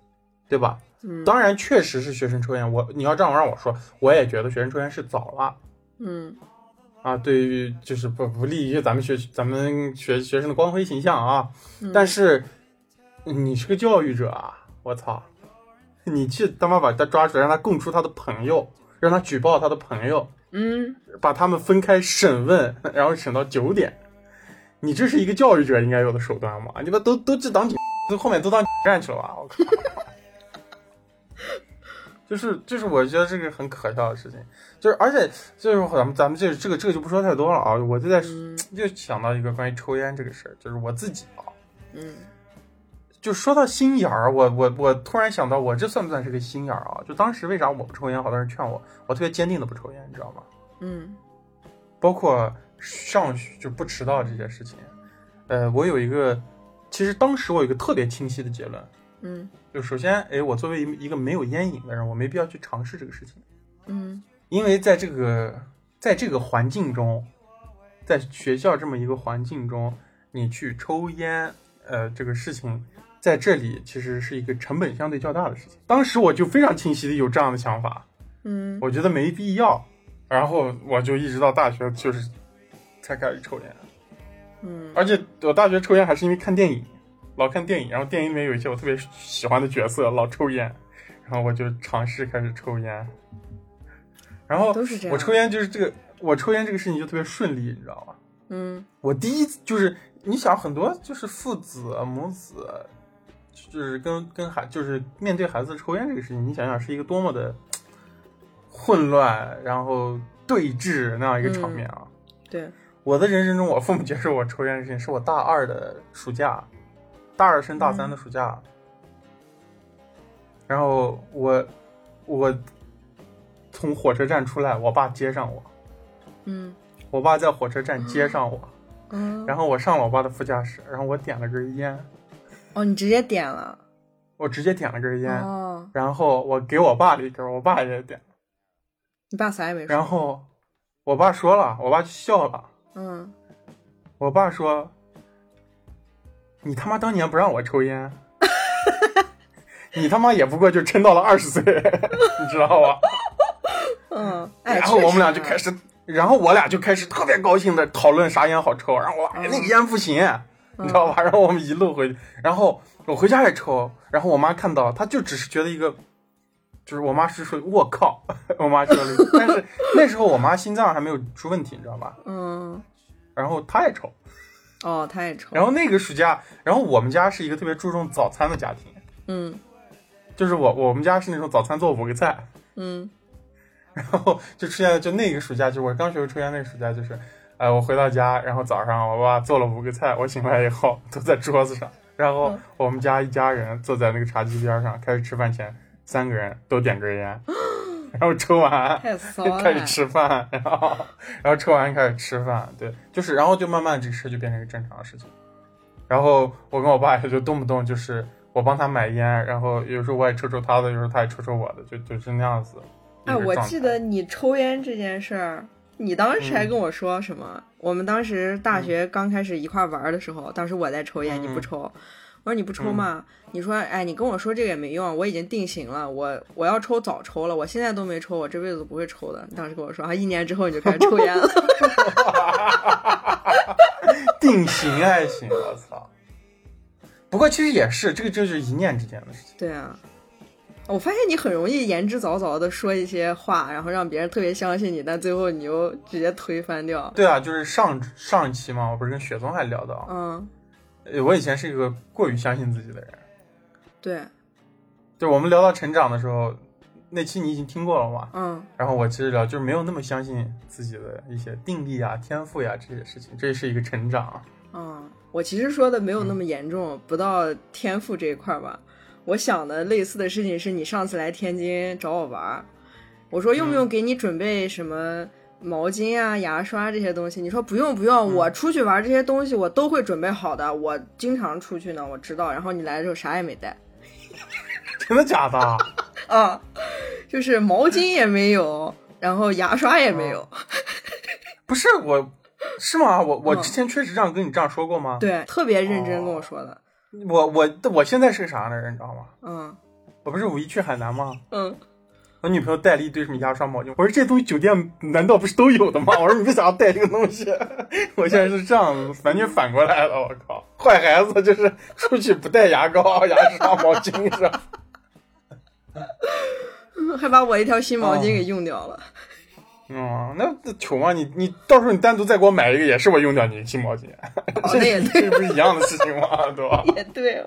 对吧？嗯当然，确实是学生抽烟。我你要这样让我说，我也觉得学生抽烟是早了嗯啊。对于就是不不利于咱们学咱们学学生的光辉形象啊。嗯但是你是个教育者啊，我操！你去他妈把他抓出来，让他供出他的朋友，让他举报他的朋友，嗯把他们分开审问，然后审到九点。你这是一个教育者应该有的手段吗？你把都都这当警，后面都当 站去了吧？我靠！就是就是，我觉得这个很可笑的事情，就是而且就是咱们咱们这这个这个就不说太多了啊，我就在嗯就想到一个关于抽烟这个事儿，就是我自己啊，嗯就说到心眼儿，我我我突然想到，我这算不算是个心眼儿啊？就当时为啥我不抽烟，好多人劝我，我特别坚定的不抽烟，你知道吗？嗯包括上学就不迟到这件事情，呃，我有一个，其实当时我有一个特别清晰的结论，嗯。就首先，哎，我作为一一个没有烟瘾的人，我没必要去尝试这个事情，嗯。因为在这个在这个环境中，在学校这么一个环境中，你去抽烟，呃，这个事情在这里其实是一个成本相对较大的事情。当时我就非常清晰的有这样的想法，嗯。我觉得没必要，然后我就一直到大学就是才开始抽烟，嗯而且我大学抽烟还是因为看电影，老看电影，然后电影里面有一些我特别喜欢的角色老抽烟，然后我就尝试开始抽烟，然后我抽烟就是这个，我抽烟这个事情就特别顺利，你知道吗？嗯我第一就是你想很多就是父子母子，就是跟跟孩就是面对孩子抽烟这个事情，你想想是一个多么的混乱，然后对峙那样一个场面啊！对我的人生中，我父母接受我抽烟的事情，是我大二的暑假，大二升大三的暑假，然后我我从火车站出来，我爸接上我，嗯。我爸在火车站接上我。嗯。然后我上了我爸的副驾驶，然后我点了根烟，哦，你直接点了？我直接点了根烟，哦，然后我给我爸了一根，我爸也点，你爸啥也没。说，然后我爸说了，我爸就笑了，嗯我爸说：“你他妈当年不让我抽烟，你他妈也不过就撑到了二十岁，你知道吧？”嗯，哎，然后我们俩就开始，然后我俩就开始特别高兴的讨论啥烟好抽，然后我那个烟不行，你知道吧？然后我们一路回去，然后我回家也抽，然后我妈看到，她就只是觉得一个，就是我妈是说我靠，我妈说了一句，但是那时候我妈心脏还没有出问题，你知道吧？嗯。然后她也抽，哦，她也抽，然后那个暑假，然后我们家是一个特别注重早餐的家庭，嗯。就是我我们家是那种早餐做五个菜，嗯。然后就出现了，就那个暑假，就是我刚学会抽烟那个暑假，就是，呃，我回到家，然后早上我爸做了五个菜，我醒来以后都在桌子上，然后嗯。我们家一家人坐在那个茶几边上，开始吃饭前，三个人都点根烟，然后抽完开始吃饭，然后然后抽完开始吃饭，对，就是然后就慢慢这个事就变成一个正常的事情，然后我跟我爸也就动不动就是我帮他买烟，然后有时候我也抽抽他的，有时候他也抽抽我的，就就是那样子。哎，我记得你抽烟这件事儿，你当时还跟我说什么？我们当时大学刚开始一块玩的时候，当时我在抽烟，嗯你不抽。我说你不抽吗？你说，哎，你跟我说这个也没用，我已经定型了，我我要抽早抽了，我现在都没抽，我这辈子不会抽的。你当时跟我说，啊，一年之后你就开始抽烟了。定型还行，我操！不过其实也是，这个就是一念之间的事情。对啊，我发现你很容易言之凿凿的说一些话，然后让别人特别相信你，但最后你又直接推翻掉。对啊，就是上上一期嘛，我不是跟雪松还聊到，嗯，呃我以前是一个过于相信自己的人。对，就我们聊到成长的时候，那期你已经听过了嘛？嗯然后我其实聊就是没有那么相信自己的一些定力啊、天赋呀、这些事情，这是一个成长。嗯，我其实说的没有那么严重，不到天赋这一块儿吧。我想的类似的事情是你上次来天津找我玩儿，我说用不用给你准备什么毛巾啊、牙刷这些东西？你说不用不用，我出去玩这些东西我都会准备好的，我经常出去呢，我知道。然后你来的时候啥也没带 真的假的？啊，就是毛巾也没有，然后牙刷也没有，不是我，是吗？我我嗯之前确实这样跟你这样说过吗？对，特别认真跟我说的。我我我现在是个啥呢？人你知道吗？嗯我不是五一去海南吗？嗯，我女朋友带了一堆什么牙刷、毛巾，我说这东西酒店难道不是都有的吗？我说你为啥要带这个东西？我现在是这样子，完全反过来了，我靠，坏孩子就是出去不带牙膏、牙刷、毛巾是吧？还把我一条新毛哦巾给用掉了。嗯，那那穷啊！你你到时候你单独再给我买一个，也是我用掉你的新毛巾，哦，那也对，这不是一样的事情吗？对吧？也对。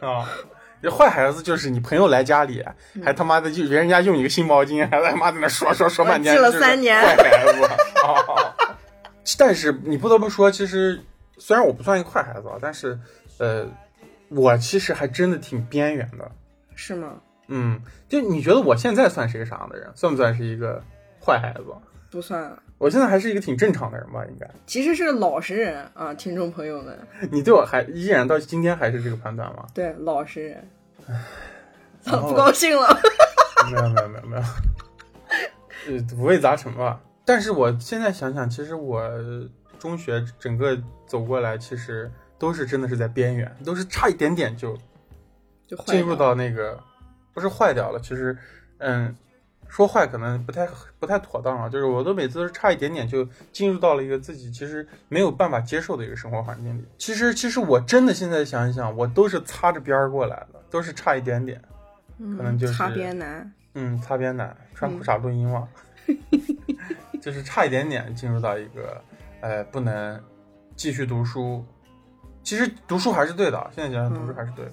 啊，这坏孩子就是你朋友来家里，嗯还他妈的就人家用你个新毛巾，还他妈在那说说说半天，我记了就是三年坏孩子啊！但是你不得不说，其实虽然我不算一个坏孩子啊，但是呃，我其实还真的挺边缘的。是吗？嗯，就你觉得我现在算是一个啥样的人？算不算是一个坏孩子？不算，我现在还是一个挺正常的人吧，应该。其实是个老实人啊，听众朋友们，你对我还依然到今天还是这个判断吗？对，老实人。然后不高兴了。没有没有没有没有，呃，五味杂陈吧。但是我现在想想，其实我中学整个走过来，其实都是真的是在边缘，都是差一点点就就进入到那个，不是坏掉了，其实，嗯，说坏可能不太不太妥当啊，就是我都每次都是差一点点就进入到了一个自己其实没有办法接受的一个生活环境里。其实其实我真的现在想一想，我都是擦着边儿过来的，都是差一点点。可能就是擦边男。嗯，擦边男，穿裤衩录音嘛，就是差一点点进入到一个，呃，不能继续读书。其实读书还是对的，现在想想读书还是对的。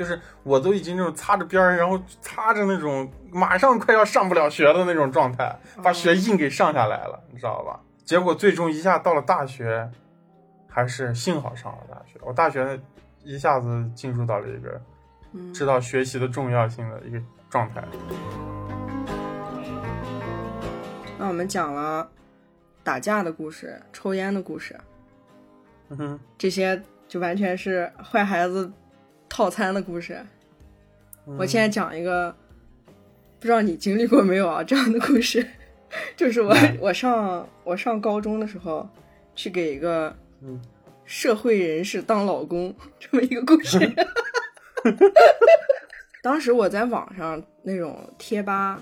就是我都已经那种擦着边儿，然后擦着那种马上快要上不了学的那种状态，把学硬给上下来了，你知道吧？结果最终一下到了大学，还是幸好上了大学。我大学一下子进入到了一个嗯，知道学习的重要性的一个状态。那我们讲了打架的故事、抽烟的故事，嗯哼，这些就完全是坏孩子套餐的故事。我现在讲一个，不知道你经历过没有啊？这样的故事，就是我来我上我上高中的时候，去给一个嗯。社会人士当老公 这么一个故事。当时我在网上那种贴吧，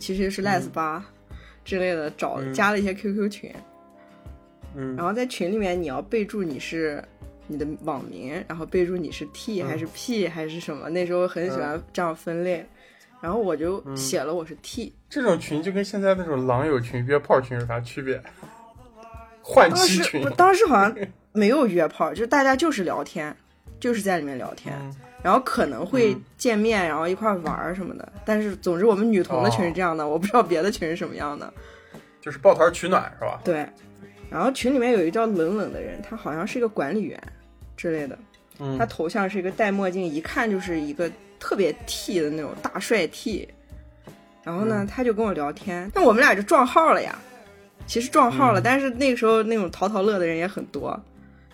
其实是 les 吧、之类的，找嗯。加了一些 QQ 群，嗯。然后在群里面你要备注你是你的网名，然后备注你是 T 嗯还是 P 还是什么，那时候很喜欢这样分类，然后我就嗯写了我是 T。这种群就跟现在那种狼友群、约炮群有啥区别？换妻群不，当时好像没有约炮，就大家就是聊天，就是在里面聊天，嗯然后可能会嗯见面，然后一块玩儿什么的。但是总之我们女同的群是这样的，哦我不知道别的群是什么样的。就是抱团取暖是吧？对，然后群里面有一个叫冷冷的人，他好像是一个管理员之类的，嗯他头像是一个戴墨镜，一看就是一个特别 T 的那种大帅 T。然后呢，嗯他就跟我聊天，那我们俩就撞号了呀。其实撞号了，嗯但是那个时候那种淘淘乐的人也很多，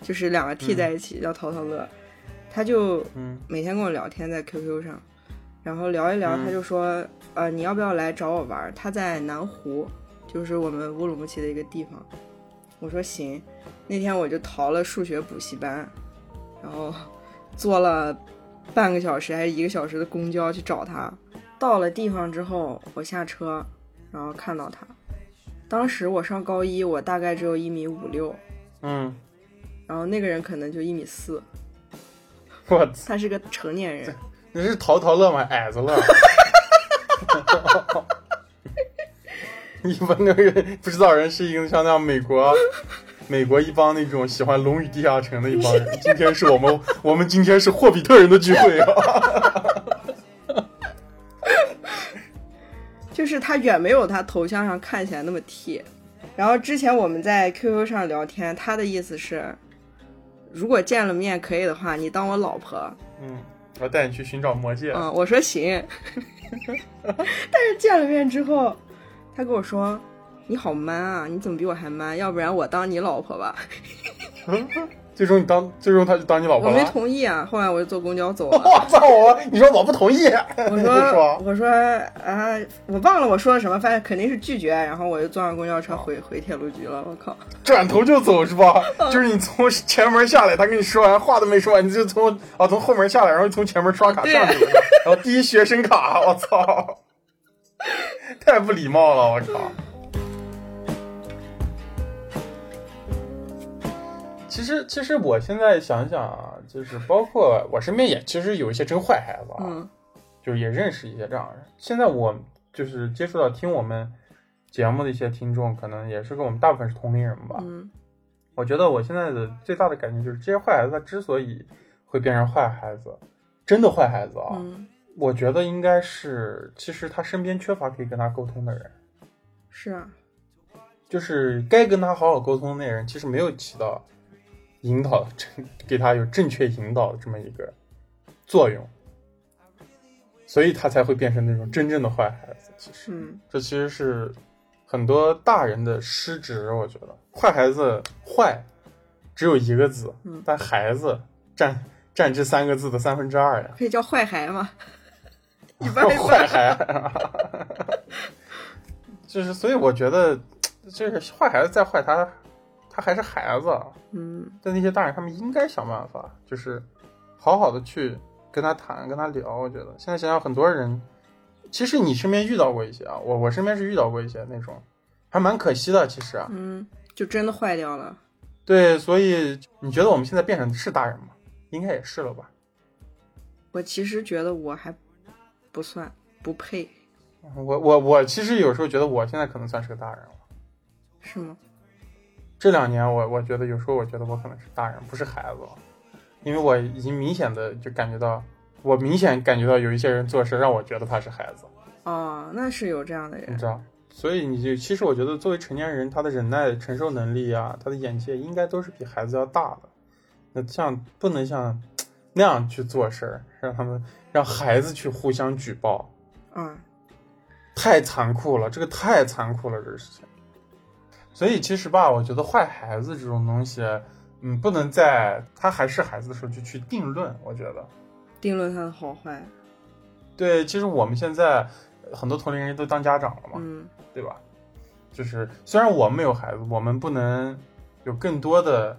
就是两个 T 嗯在一起叫淘淘乐。他就嗯每天跟我聊天在 QQ 上，然后聊一聊，嗯他就说，呃，你要不要来找我玩？他在南湖，就是我们乌鲁木齐的一个地方。我说行。那天我就逃了数学补习班，然后坐了半个小时还是一个小时的公交去找他。到了地方之后，我下车，然后看到他。当时我上高一，我大概只有一米五六，嗯，然后那个人可能就一米四，我操，他是个成年人。你是淘淘乐吗？矮子乐。一般那个不知道人是一个像那样美国，美国一帮那种喜欢《龙与地下城》的一帮人。今天是我们，我们今天是霍比特人的聚会啊！就是他远没有他头像上看起来那么 T。然后之前我们在 QQ 上聊天，他的意思是，如果见了面可以的话，你当我老婆，嗯我带你去寻找魔戒。嗯，我说行，但是见了面之后，他跟我说：“你好 man 啊，你怎么比我还 man？要不然我当你老婆吧。最终你当，最终他就当你老”婆了。我没同意啊，后来我就坐公交走了。我操我！你说我不同意？我你说我说啊，我忘了我说了什么，反正肯定是拒绝。然后我就坐上公交车回回铁路局了。我靠！转头就走是吧？嗯就是你从前门下来，他跟你说完话都没说完，你就从啊从后门下来，然后从前门刷卡上去了，然后第一学生卡，我操，太不礼貌了，我靠。其实，其实我现在想想啊，就是包括我身边也其实有一些真坏孩子啊，嗯。就是也认识一些这样的。人。现在我就是接触到听我们节目的一些听众，可能也是跟我们大部分是同龄人吧。嗯。我觉得我现在的最大的感觉就是，这些坏孩子他之所以会变成坏孩子，真的坏孩子啊，嗯，我觉得应该是其实他身边缺乏可以跟他沟通的人，是啊，就是该跟他好好沟通的那人，其实没有起到引导正 给他有正确引导的这么一个作用，所以他才会变成那种真正的坏孩子。其实，嗯这其实是很多大人的失职，我觉得坏孩子坏只有一个字，嗯但孩子占占这三个字的三分之二呀，可以叫坏孩吗？一半一坏半。孩，就是所以我觉得，就是坏孩子再坏，他他还是孩子，嗯但那些大人他们应该想办法，就是好好的去跟他谈，跟他聊。我觉得现在想想，很多人，其实你身边遇到过一些啊，我我身边是遇到过一些那种，还蛮可惜的。其实啊，嗯，就真的坏掉了。对，所以你觉得我们现在变成是大人吗？应该也是了吧？我其实觉得我还不算不配，我我我其实有时候觉得我现在可能算是个大人了。是吗？这两年我我觉得有时候我觉得我可能是大人，不是孩子了，因为我已经明显的就感觉到，我明显感觉到有一些人做事让我觉得他是孩子。哦，那是有这样的人你知。道，所以你就其实我觉得作为成年人，他的忍耐承受能力啊，他的眼界应该都是比孩子要大的。那像不能像那样去做事儿，让他们让孩子去互相举报，嗯，太残酷了，这个太残酷了，这个事情。所以其实吧，我觉得坏孩子这种东西，嗯，不能在他还是孩子的时候就去定论。我觉得，定论他的好坏。对，其实我们现在呃很多同龄人都当家长了嘛，嗯对吧？就是虽然我们没有孩子，我们不能有更多的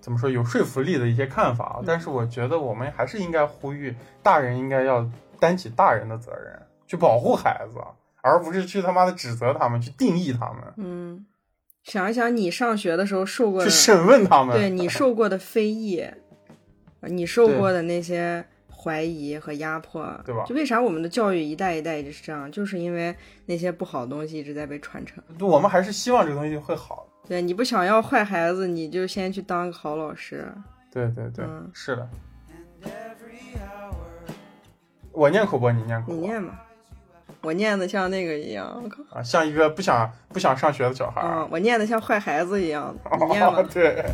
怎么说有说服力的一些看法啊，嗯但是我觉得我们还是应该呼吁大人应该要担起大人的责任，去保护孩子，而不是去他妈的指责他们，去定义他们，嗯，想一想你上学的时候受过去的，审问他们。对你受过的非议，呃你受过的那些怀疑和压迫，对吧就为啥我们的教育一代一代一直是这样？就是因为那些不好的东西一直在被传承。我们还是希望这个东西会好。对，你不想要坏孩子，你就先去当个好老师。对对对，嗯是的。我念口播，你念口播。你念吧，我念的像那个一样，我靠，啊，像一个不想不想上学的小孩儿。啊，我念的像坏孩子一样，你念吧。对。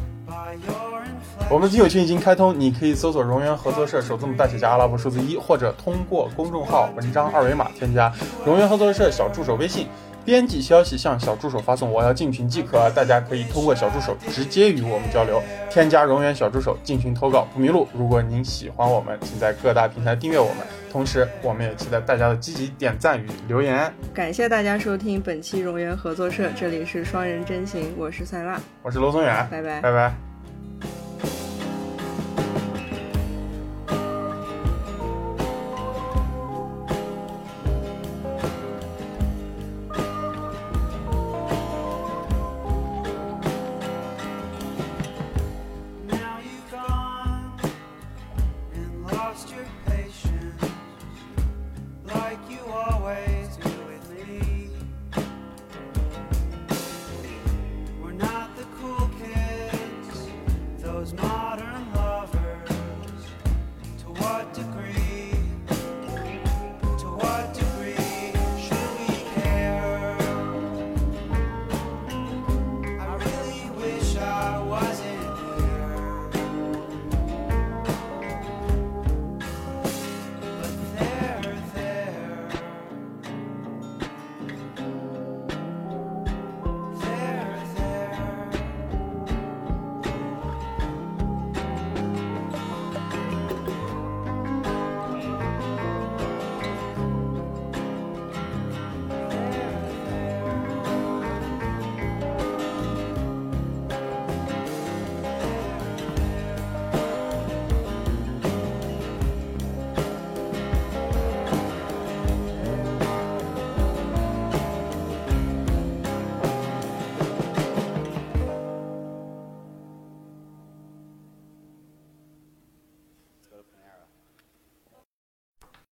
我们的听友群已经开通，你可以搜索“荣源合作社”首字母大写加阿拉伯数字一，或者通过公众号文章二维码添加“荣源合作社”小助手微信，编辑消息向小助手发送“我要进群”即可。大家可以通过小助手直接与我们交流，添加荣源小助手进群投稿不迷路。如果您喜欢我们，请在各大平台订阅我们，同时我们也期待大家的积极点赞与留言。感谢大家收听本期荣源合作社，这里是双人真行，我是塞拉，我是罗宗远，拜拜。拜拜